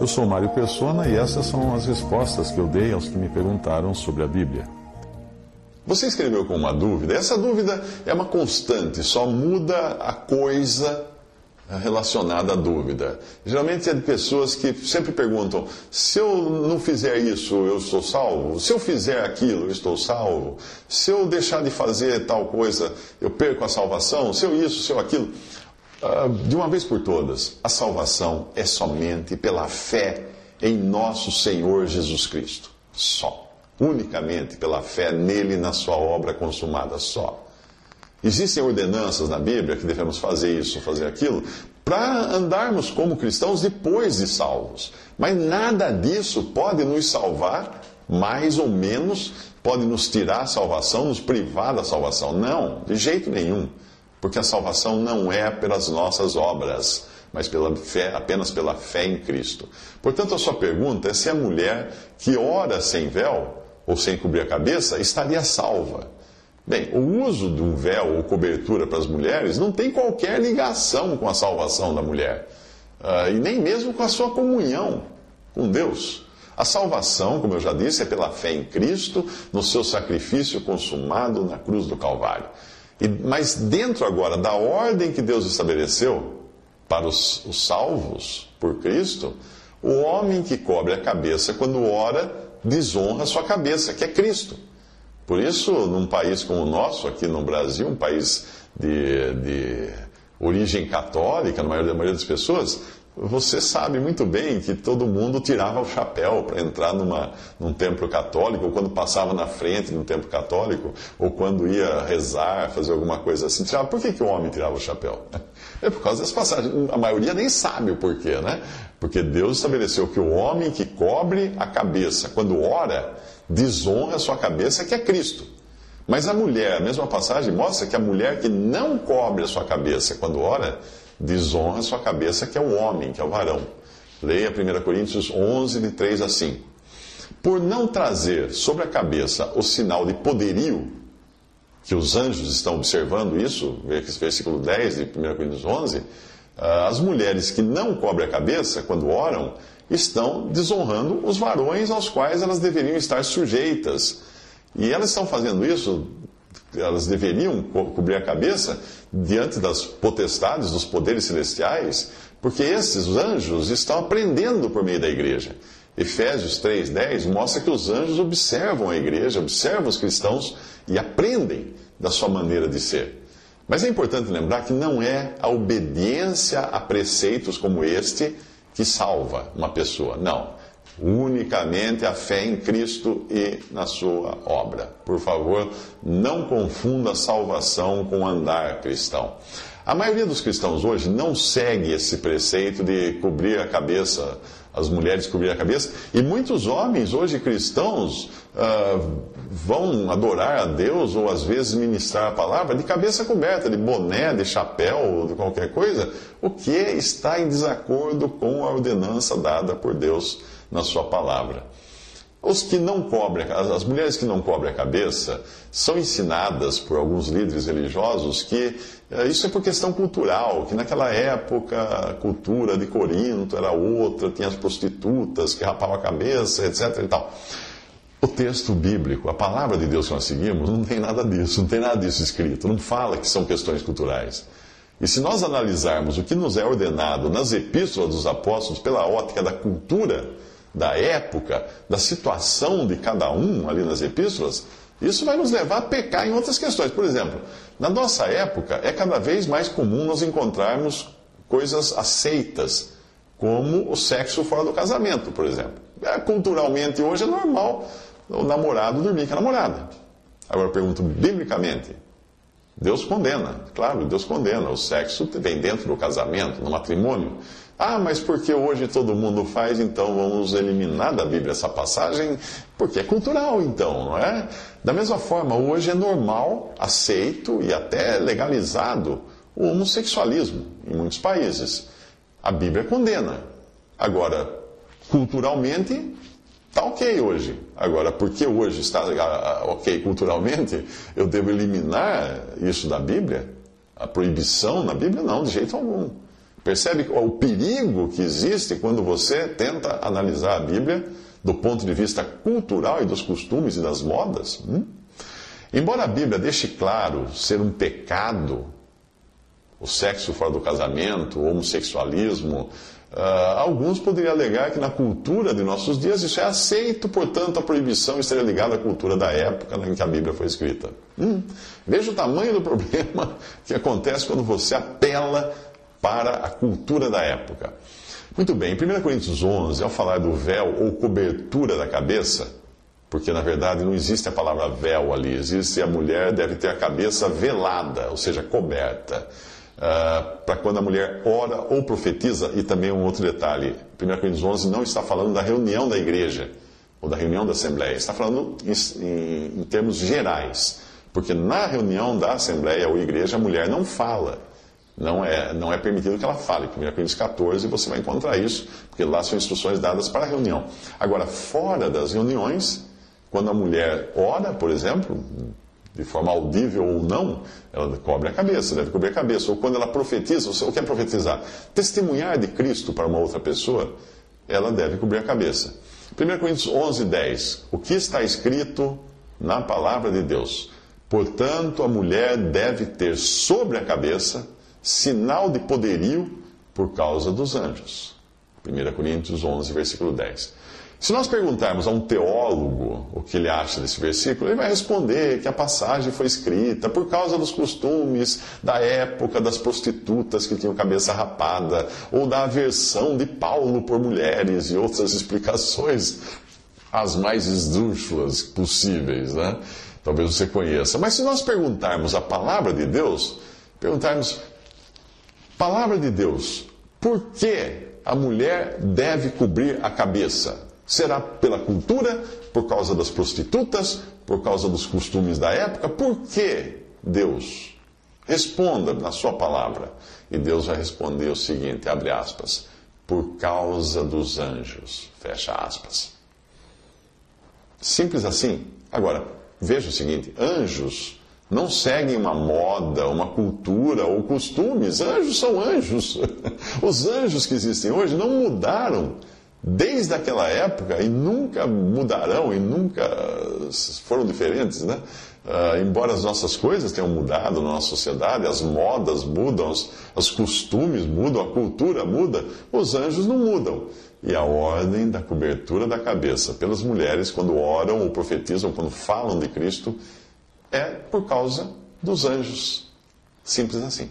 Eu sou Mário Persona e essas são as respostas que eu dei aos que me perguntaram sobre a Bíblia. Você escreveu com uma dúvida, essa dúvida é uma constante, só muda a coisa relacionada à dúvida. Geralmente é de pessoas que sempre perguntam: se eu não fizer isso, eu estou salvo? Se eu fizer aquilo, eu estou salvo? Se eu deixar de fazer tal coisa, eu perco a salvação? Se eu isso, se eu aquilo? Ah, de uma vez por todas, a salvação é somente pela fé em nosso Senhor Jesus Cristo. Só. Unicamente pela fé nele na sua obra consumada. Só. Existem ordenanças na Bíblia que devemos fazer isso, fazer aquilo, para andarmos como cristãos depois de salvos. Mas nada disso pode nos salvar, mais ou menos, pode nos tirar a salvação, nos privar da salvação. Não, de jeito nenhum. Porque a salvação não é pelas nossas obras, mas pela fé, apenas pela fé em Cristo. Portanto, a sua pergunta é se a mulher que ora sem véu ou sem cobrir a cabeça estaria salva. Bem, o uso de um véu ou cobertura para as mulheres não tem qualquer ligação com a salvação da mulher, uh, e nem mesmo com a sua comunhão com Deus. A salvação, como eu já disse, é pela fé em Cristo, no seu sacrifício consumado na cruz do Calvário. Mas dentro agora da ordem que Deus estabeleceu para os, os salvos por Cristo, o homem que cobre a cabeça quando ora desonra sua cabeça, que é Cristo. Por isso, num país como o nosso, aqui no Brasil, um país de, de origem católica, na maioria das pessoas, você sabe muito bem que todo mundo tirava o chapéu para entrar numa, num templo católico, ou quando passava na frente de um templo católico, ou quando ia rezar, fazer alguma coisa assim. Tirava. Por que, que o homem tirava o chapéu? É por causa das passagens. A maioria nem sabe o porquê, né? Porque Deus estabeleceu que o homem que cobre a cabeça, quando ora, desonra a sua cabeça, que é Cristo. Mas a mulher, a mesma passagem mostra que a mulher que não cobre a sua cabeça quando ora, desonra sua cabeça, que é o homem, que é o varão. Leia 1 Coríntios 11, de 3 a 5. Por não trazer sobre a cabeça o sinal de poderio, que os anjos estão observando isso, versículo 10 de 1 Coríntios 11, ah, as mulheres que não cobrem a cabeça quando oram, estão desonrando os varões aos quais elas deveriam estar sujeitas. E elas estão fazendo isso elas deveriam cobrir a cabeça diante das potestades, dos poderes celestiais, porque esses anjos estão aprendendo por meio da igreja. Efésios 3,10 mostra que os anjos observam a igreja, observam os cristãos e aprendem da sua maneira de ser. Mas é importante lembrar que não é a obediência a preceitos como este que salva uma pessoa. Não unicamente a fé em Cristo e na sua obra. Por favor, não confunda salvação com andar cristão. A maioria dos cristãos hoje não segue esse preceito de cobrir a cabeça, as mulheres cobrir a cabeça, e muitos homens hoje cristãos uh, vão adorar a Deus ou às vezes ministrar a palavra de cabeça coberta, de boné, de chapéu, de qualquer coisa, o que está em desacordo com a ordenança dada por Deus na sua palavra. Os que não cobrem, as mulheres que não cobrem a cabeça são ensinadas por alguns líderes religiosos que eh, isso é por questão cultural, que naquela época a cultura de Corinto era outra, tinha as prostitutas que rapavam a cabeça, etc. E tal. O texto bíblico, a palavra de Deus que nós seguimos, não tem nada disso, não tem nada disso escrito, não fala que são questões culturais. E se nós analisarmos o que nos é ordenado nas epístolas dos apóstolos pela ótica da cultura, da época, da situação de cada um ali nas epístolas, isso vai nos levar a pecar em outras questões. Por exemplo, na nossa época é cada vez mais comum nós encontrarmos coisas aceitas, como o sexo fora do casamento, por exemplo. É, culturalmente hoje é normal o namorado dormir com a namorada. Agora eu pergunto biblicamente. Deus condena, claro, Deus condena. O sexo vem dentro do casamento, no matrimônio. Ah, mas porque hoje todo mundo faz, então vamos eliminar da Bíblia essa passagem? Porque é cultural, então, não é? Da mesma forma, hoje é normal, aceito e até legalizado o homossexualismo em muitos países. A Bíblia condena. Agora, culturalmente, está ok hoje. Agora, porque hoje está ah, ah, ok culturalmente, eu devo eliminar isso da Bíblia? A proibição na Bíblia? Não, de jeito algum. Percebe o perigo que existe quando você tenta analisar a Bíblia do ponto de vista cultural e dos costumes e das modas? Hum? Embora a Bíblia deixe claro ser um pecado o sexo fora do casamento, o homossexualismo, uh, alguns poderiam alegar que na cultura de nossos dias isso é aceito, portanto a proibição estaria ligada à cultura da época em que a Bíblia foi escrita. Hum, veja o tamanho do problema que acontece quando você apela para a cultura da época. Muito bem, em 1 Coríntios 11, ao falar do véu ou cobertura da cabeça, porque na verdade não existe a palavra véu ali, existe a mulher deve ter a cabeça velada, ou seja, coberta. Uh, para quando a mulher ora ou profetiza, e também um outro detalhe: 1 Coríntios 11 não está falando da reunião da igreja, ou da reunião da Assembleia, está falando em, em, em termos gerais, porque na reunião da Assembleia ou igreja a mulher não fala não é, não é permitido que ela fale. 1 Coríntios 14 você vai encontrar isso, porque lá são instruções dadas para a reunião. Agora, fora das reuniões, quando a mulher ora, por exemplo, de forma audível ou não, ela cobre a cabeça, deve cobrir a cabeça. Ou quando ela profetiza, o que é profetizar? Testemunhar de Cristo para uma outra pessoa, ela deve cobrir a cabeça. 1 Coríntios 11, 10. O que está escrito na palavra de Deus? Portanto, a mulher deve ter sobre a cabeça sinal de poderio por causa dos anjos. 1 Coríntios 11, versículo 10. Se nós perguntarmos a um teólogo o que ele acha desse versículo, ele vai responder que a passagem foi escrita por causa dos costumes da época das prostitutas que tinham cabeça rapada, ou da aversão de Paulo por mulheres e outras explicações, as mais esdrúxulas possíveis, né? Talvez você conheça. Mas se nós perguntarmos a palavra de Deus, perguntarmos Palavra de Deus. Por que a mulher deve cobrir a cabeça? Será pela cultura, por causa das prostitutas, por causa dos costumes da época? Por que Deus? Responda na sua palavra. E Deus vai responder o seguinte, abre aspas, por causa dos anjos, fecha aspas. Simples assim. Agora, veja o seguinte, anjos não seguem uma moda, uma cultura ou costumes. Anjos são anjos. Os anjos que existem hoje não mudaram desde aquela época e nunca mudarão e nunca foram diferentes, né? Uh, embora as nossas coisas tenham mudado na nossa sociedade, as modas mudam, os, os costumes mudam, a cultura muda, os anjos não mudam. E a ordem da cobertura da cabeça pelas mulheres, quando oram ou profetizam, quando falam de Cristo, é por causa dos anjos. Simples assim.